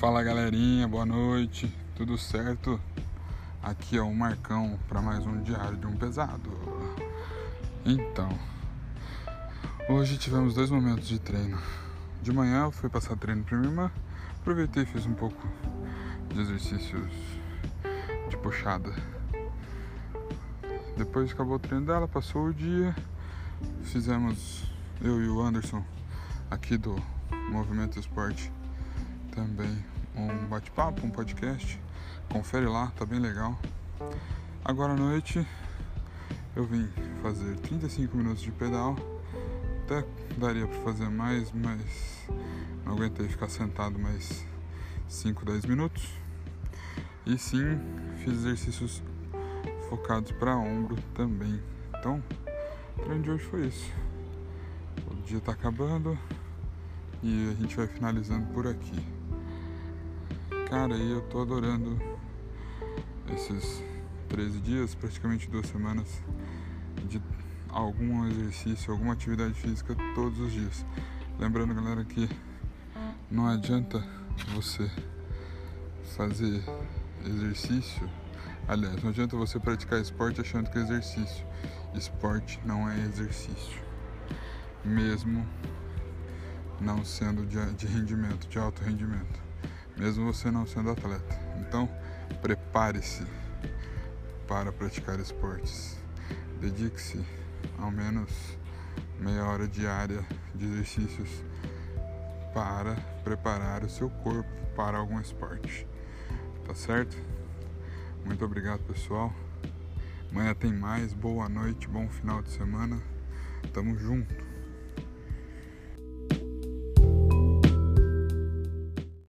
Fala galerinha, boa noite, tudo certo? Aqui é o Marcão para mais um diário de um pesado. Então, hoje tivemos dois momentos de treino. De manhã eu fui passar treino para minha irmã, aproveitei e fiz um pouco de exercícios de puxada. Depois acabou o treino dela, passou o dia, fizemos eu e o Anderson aqui do Movimento Esporte também bate-papo, um podcast. Confere lá, tá bem legal. Agora à noite eu vim fazer 35 minutos de pedal. Até daria para fazer mais, mas não aguentei ficar sentado mais 5, 10 minutos. E sim, fiz exercícios focados para ombro também. Então, o treino de hoje foi isso. O dia está acabando e a gente vai finalizando por aqui. Cara, e eu tô adorando esses 13 dias, praticamente duas semanas, de algum exercício, alguma atividade física todos os dias. Lembrando, galera, que não adianta você fazer exercício. Aliás, não adianta você praticar esporte achando que é exercício. Esporte não é exercício. Mesmo não sendo de, de rendimento, de alto rendimento mesmo você não sendo atleta. Então, prepare-se para praticar esportes. Dedique-se ao menos meia hora diária de exercícios para preparar o seu corpo para algum esporte. Tá certo? Muito obrigado, pessoal. Amanhã tem mais. Boa noite, bom final de semana. Tamo junto.